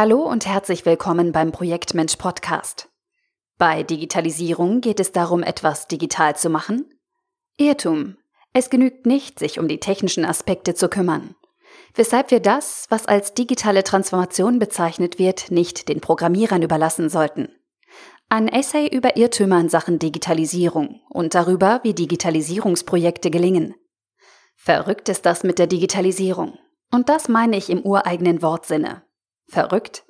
Hallo und herzlich willkommen beim Projektmensch Podcast. Bei Digitalisierung geht es darum, etwas digital zu machen? Irrtum. Es genügt nicht, sich um die technischen Aspekte zu kümmern. Weshalb wir das, was als digitale Transformation bezeichnet wird, nicht den Programmierern überlassen sollten. Ein Essay über Irrtümer in Sachen Digitalisierung und darüber, wie Digitalisierungsprojekte gelingen. Verrückt ist das mit der Digitalisierung. Und das meine ich im ureigenen Wortsinne. Verrückt?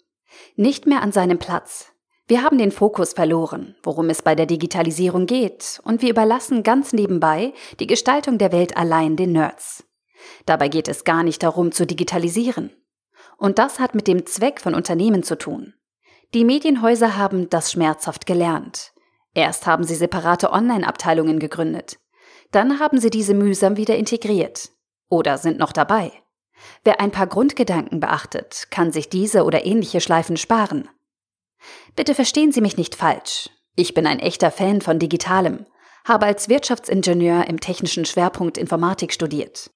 Nicht mehr an seinem Platz. Wir haben den Fokus verloren, worum es bei der Digitalisierung geht, und wir überlassen ganz nebenbei die Gestaltung der Welt allein den Nerds. Dabei geht es gar nicht darum zu digitalisieren. Und das hat mit dem Zweck von Unternehmen zu tun. Die Medienhäuser haben das schmerzhaft gelernt. Erst haben sie separate Online-Abteilungen gegründet. Dann haben sie diese mühsam wieder integriert. Oder sind noch dabei. Wer ein paar Grundgedanken beachtet, kann sich diese oder ähnliche Schleifen sparen. Bitte verstehen Sie mich nicht falsch. Ich bin ein echter Fan von Digitalem, habe als Wirtschaftsingenieur im technischen Schwerpunkt Informatik studiert.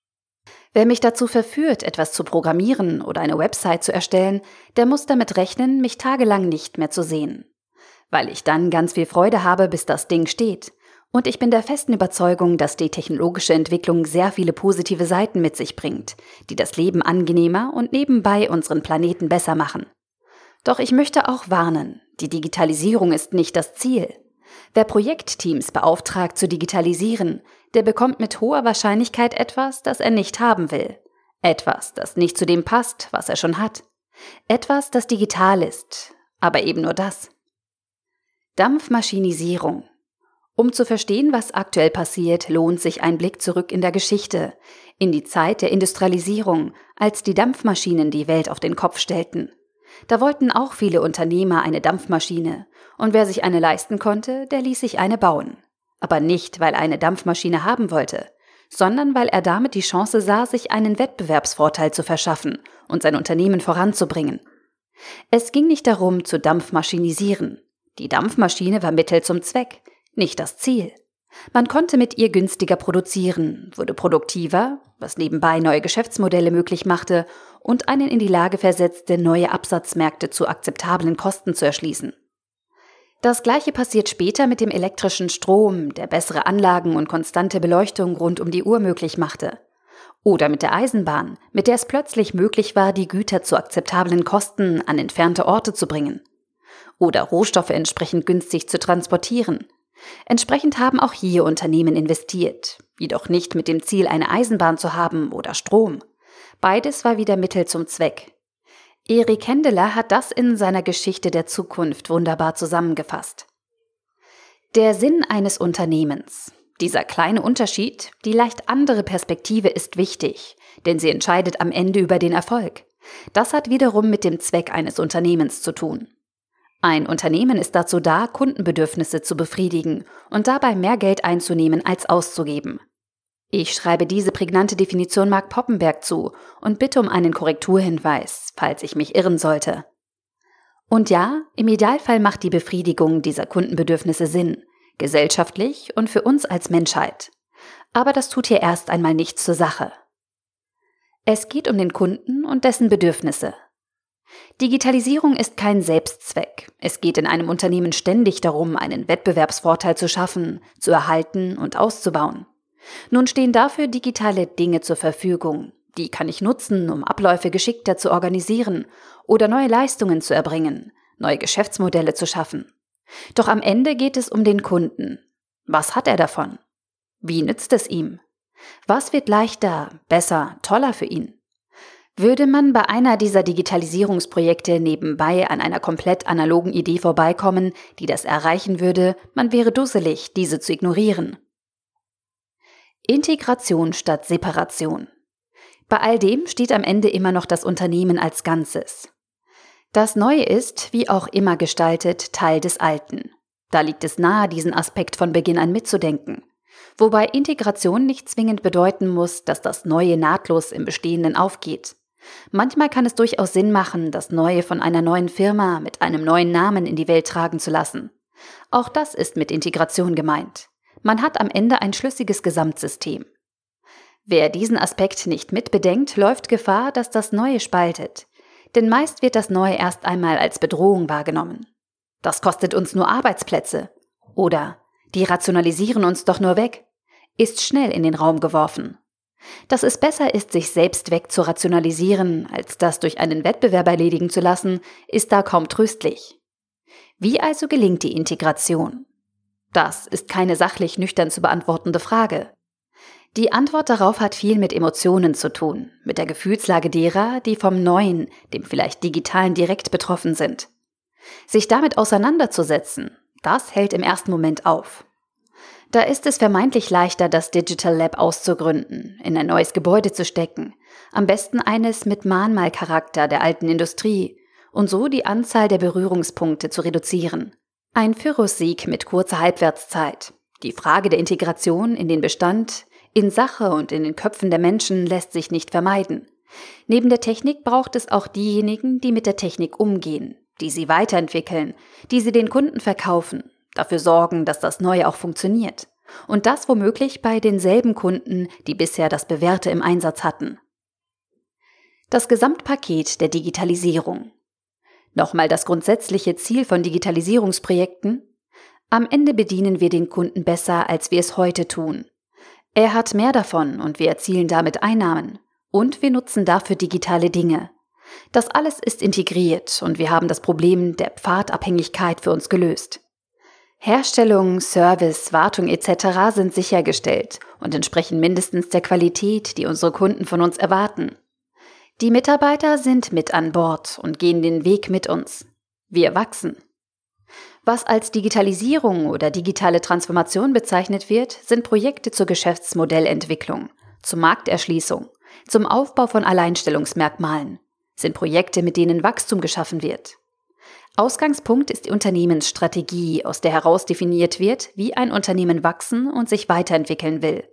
Wer mich dazu verführt, etwas zu programmieren oder eine Website zu erstellen, der muss damit rechnen, mich tagelang nicht mehr zu sehen. Weil ich dann ganz viel Freude habe, bis das Ding steht. Und ich bin der festen Überzeugung, dass die technologische Entwicklung sehr viele positive Seiten mit sich bringt, die das Leben angenehmer und nebenbei unseren Planeten besser machen. Doch ich möchte auch warnen, die Digitalisierung ist nicht das Ziel. Wer Projektteams beauftragt zu digitalisieren, der bekommt mit hoher Wahrscheinlichkeit etwas, das er nicht haben will. Etwas, das nicht zu dem passt, was er schon hat. Etwas, das digital ist, aber eben nur das. Dampfmaschinisierung. Um zu verstehen, was aktuell passiert, lohnt sich ein Blick zurück in der Geschichte, in die Zeit der Industrialisierung, als die Dampfmaschinen die Welt auf den Kopf stellten. Da wollten auch viele Unternehmer eine Dampfmaschine, und wer sich eine leisten konnte, der ließ sich eine bauen. Aber nicht, weil er eine Dampfmaschine haben wollte, sondern weil er damit die Chance sah, sich einen Wettbewerbsvorteil zu verschaffen und sein Unternehmen voranzubringen. Es ging nicht darum, zu dampfmaschinisieren. Die Dampfmaschine war Mittel zum Zweck, nicht das Ziel. Man konnte mit ihr günstiger produzieren, wurde produktiver, was nebenbei neue Geschäftsmodelle möglich machte und einen in die Lage versetzte, neue Absatzmärkte zu akzeptablen Kosten zu erschließen. Das gleiche passiert später mit dem elektrischen Strom, der bessere Anlagen und konstante Beleuchtung rund um die Uhr möglich machte. Oder mit der Eisenbahn, mit der es plötzlich möglich war, die Güter zu akzeptablen Kosten an entfernte Orte zu bringen. Oder Rohstoffe entsprechend günstig zu transportieren. Entsprechend haben auch hier Unternehmen investiert, jedoch nicht mit dem Ziel, eine Eisenbahn zu haben oder Strom. Beides war wieder Mittel zum Zweck. Erik Hendeler hat das in seiner Geschichte der Zukunft wunderbar zusammengefasst. Der Sinn eines Unternehmens. Dieser kleine Unterschied, die leicht andere Perspektive ist wichtig, denn sie entscheidet am Ende über den Erfolg. Das hat wiederum mit dem Zweck eines Unternehmens zu tun. Ein Unternehmen ist dazu da, Kundenbedürfnisse zu befriedigen und dabei mehr Geld einzunehmen als auszugeben. Ich schreibe diese prägnante Definition Mark Poppenberg zu und bitte um einen Korrekturhinweis, falls ich mich irren sollte. Und ja, im Idealfall macht die Befriedigung dieser Kundenbedürfnisse Sinn, gesellschaftlich und für uns als Menschheit. Aber das tut hier erst einmal nichts zur Sache. Es geht um den Kunden und dessen Bedürfnisse. Digitalisierung ist kein Selbstzweck. Es geht in einem Unternehmen ständig darum, einen Wettbewerbsvorteil zu schaffen, zu erhalten und auszubauen. Nun stehen dafür digitale Dinge zur Verfügung. Die kann ich nutzen, um Abläufe geschickter zu organisieren oder neue Leistungen zu erbringen, neue Geschäftsmodelle zu schaffen. Doch am Ende geht es um den Kunden. Was hat er davon? Wie nützt es ihm? Was wird leichter, besser, toller für ihn? Würde man bei einer dieser Digitalisierungsprojekte nebenbei an einer komplett analogen Idee vorbeikommen, die das erreichen würde, man wäre dusselig, diese zu ignorieren. Integration statt Separation. Bei all dem steht am Ende immer noch das Unternehmen als Ganzes. Das Neue ist, wie auch immer gestaltet, Teil des Alten. Da liegt es nahe, diesen Aspekt von Beginn an mitzudenken. Wobei Integration nicht zwingend bedeuten muss, dass das Neue nahtlos im Bestehenden aufgeht. Manchmal kann es durchaus Sinn machen, das Neue von einer neuen Firma mit einem neuen Namen in die Welt tragen zu lassen. Auch das ist mit Integration gemeint. Man hat am Ende ein schlüssiges Gesamtsystem. Wer diesen Aspekt nicht mitbedenkt, läuft Gefahr, dass das Neue spaltet. Denn meist wird das Neue erst einmal als Bedrohung wahrgenommen. Das kostet uns nur Arbeitsplätze. Oder die rationalisieren uns doch nur weg. Ist schnell in den Raum geworfen. Dass es besser ist, sich selbst wegzurationalisieren, als das durch einen Wettbewerb erledigen zu lassen, ist da kaum tröstlich. Wie also gelingt die Integration? Das ist keine sachlich nüchtern zu beantwortende Frage. Die Antwort darauf hat viel mit Emotionen zu tun, mit der Gefühlslage derer, die vom Neuen, dem vielleicht Digitalen direkt betroffen sind. Sich damit auseinanderzusetzen, das hält im ersten Moment auf. Da ist es vermeintlich leichter, das Digital Lab auszugründen, in ein neues Gebäude zu stecken, am besten eines mit Mahnmalcharakter der alten Industrie und so die Anzahl der Berührungspunkte zu reduzieren. Ein Pyrrhus-Sieg mit kurzer Halbwertszeit. Die Frage der Integration in den Bestand, in Sache und in den Köpfen der Menschen lässt sich nicht vermeiden. Neben der Technik braucht es auch diejenigen, die mit der Technik umgehen, die sie weiterentwickeln, die sie den Kunden verkaufen, dafür sorgen, dass das Neue auch funktioniert. Und das womöglich bei denselben Kunden, die bisher das Bewährte im Einsatz hatten. Das Gesamtpaket der Digitalisierung. Nochmal das grundsätzliche Ziel von Digitalisierungsprojekten. Am Ende bedienen wir den Kunden besser, als wir es heute tun. Er hat mehr davon und wir erzielen damit Einnahmen. Und wir nutzen dafür digitale Dinge. Das alles ist integriert und wir haben das Problem der Pfadabhängigkeit für uns gelöst. Herstellung, Service, Wartung etc. sind sichergestellt und entsprechen mindestens der Qualität, die unsere Kunden von uns erwarten. Die Mitarbeiter sind mit an Bord und gehen den Weg mit uns. Wir wachsen. Was als Digitalisierung oder digitale Transformation bezeichnet wird, sind Projekte zur Geschäftsmodellentwicklung, zur Markterschließung, zum Aufbau von Alleinstellungsmerkmalen, sind Projekte, mit denen Wachstum geschaffen wird. Ausgangspunkt ist die Unternehmensstrategie, aus der heraus definiert wird, wie ein Unternehmen wachsen und sich weiterentwickeln will.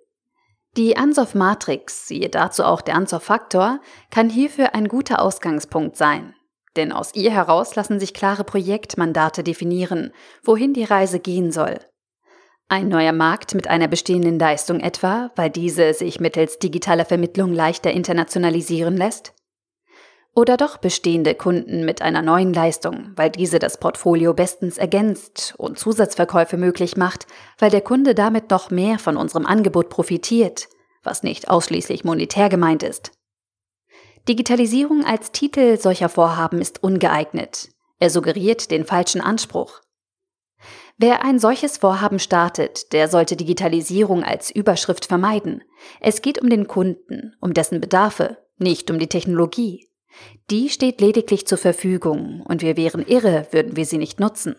Die Ansoff Matrix, siehe dazu auch der Ansoff Faktor, kann hierfür ein guter Ausgangspunkt sein. Denn aus ihr heraus lassen sich klare Projektmandate definieren, wohin die Reise gehen soll. Ein neuer Markt mit einer bestehenden Leistung etwa, weil diese sich mittels digitaler Vermittlung leichter internationalisieren lässt? Oder doch bestehende Kunden mit einer neuen Leistung, weil diese das Portfolio bestens ergänzt und Zusatzverkäufe möglich macht, weil der Kunde damit noch mehr von unserem Angebot profitiert, was nicht ausschließlich monetär gemeint ist. Digitalisierung als Titel solcher Vorhaben ist ungeeignet. Er suggeriert den falschen Anspruch. Wer ein solches Vorhaben startet, der sollte Digitalisierung als Überschrift vermeiden. Es geht um den Kunden, um dessen Bedarfe, nicht um die Technologie. Die steht lediglich zur Verfügung und wir wären irre, würden wir sie nicht nutzen.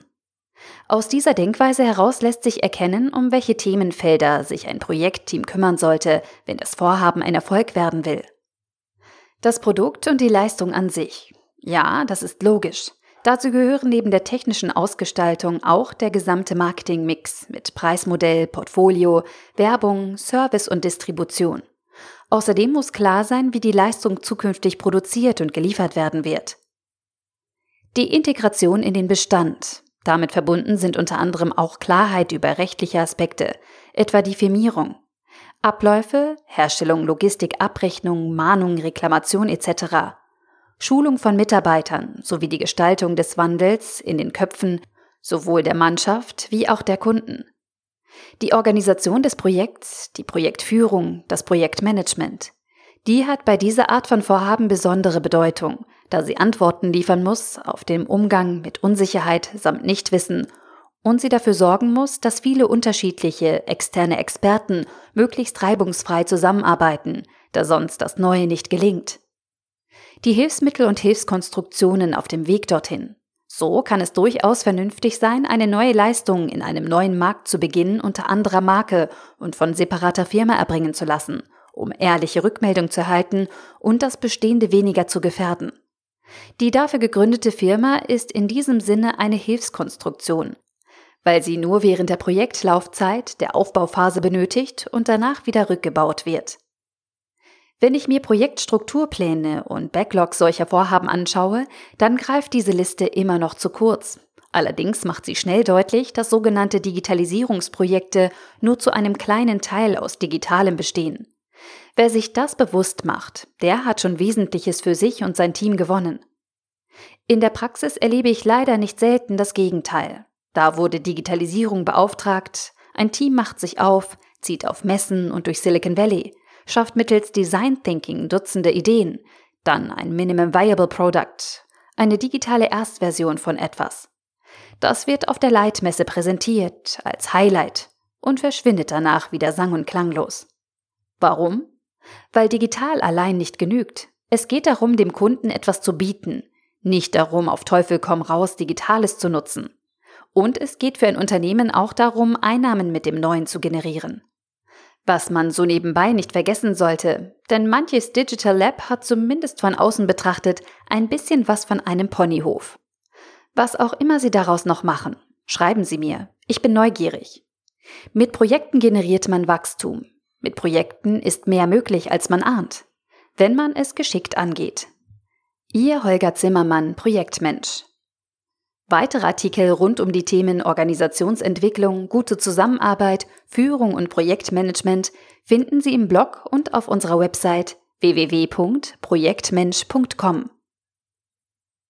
Aus dieser Denkweise heraus lässt sich erkennen, um welche Themenfelder sich ein Projektteam kümmern sollte, wenn das Vorhaben ein Erfolg werden will. Das Produkt und die Leistung an sich. Ja, das ist logisch. Dazu gehören neben der technischen Ausgestaltung auch der gesamte Marketingmix mit Preismodell, Portfolio, Werbung, Service und Distribution. Außerdem muss klar sein, wie die Leistung zukünftig produziert und geliefert werden wird. Die Integration in den Bestand. Damit verbunden sind unter anderem auch Klarheit über rechtliche Aspekte, etwa die Firmierung. Abläufe, Herstellung, Logistik, Abrechnung, Mahnung, Reklamation etc. Schulung von Mitarbeitern sowie die Gestaltung des Wandels in den Köpfen sowohl der Mannschaft wie auch der Kunden. Die Organisation des Projekts, die Projektführung, das Projektmanagement, die hat bei dieser Art von Vorhaben besondere Bedeutung, da sie Antworten liefern muss auf den Umgang mit Unsicherheit samt Nichtwissen und sie dafür sorgen muss, dass viele unterschiedliche externe Experten möglichst reibungsfrei zusammenarbeiten, da sonst das Neue nicht gelingt. Die Hilfsmittel und Hilfskonstruktionen auf dem Weg dorthin, so kann es durchaus vernünftig sein, eine neue Leistung in einem neuen Markt zu beginnen unter anderer Marke und von separater Firma erbringen zu lassen, um ehrliche Rückmeldung zu erhalten und das Bestehende weniger zu gefährden. Die dafür gegründete Firma ist in diesem Sinne eine Hilfskonstruktion, weil sie nur während der Projektlaufzeit der Aufbauphase benötigt und danach wieder rückgebaut wird. Wenn ich mir Projektstrukturpläne und Backlogs solcher Vorhaben anschaue, dann greift diese Liste immer noch zu kurz. Allerdings macht sie schnell deutlich, dass sogenannte Digitalisierungsprojekte nur zu einem kleinen Teil aus Digitalem bestehen. Wer sich das bewusst macht, der hat schon Wesentliches für sich und sein Team gewonnen. In der Praxis erlebe ich leider nicht selten das Gegenteil. Da wurde Digitalisierung beauftragt, ein Team macht sich auf, zieht auf Messen und durch Silicon Valley, schafft mittels Design Thinking Dutzende Ideen, dann ein Minimum Viable Product, eine digitale Erstversion von etwas. Das wird auf der Leitmesse präsentiert als Highlight und verschwindet danach wieder sang- und klanglos. Warum? Weil digital allein nicht genügt. Es geht darum, dem Kunden etwas zu bieten, nicht darum, auf Teufel komm raus Digitales zu nutzen. Und es geht für ein Unternehmen auch darum, Einnahmen mit dem Neuen zu generieren. Was man so nebenbei nicht vergessen sollte, denn manches Digital Lab hat zumindest von außen betrachtet ein bisschen was von einem Ponyhof. Was auch immer Sie daraus noch machen, schreiben Sie mir. Ich bin neugierig. Mit Projekten generiert man Wachstum. Mit Projekten ist mehr möglich, als man ahnt, wenn man es geschickt angeht. Ihr Holger Zimmermann, Projektmensch. Weitere Artikel rund um die Themen Organisationsentwicklung, gute Zusammenarbeit, Führung und Projektmanagement finden Sie im Blog und auf unserer Website www.projektmensch.com.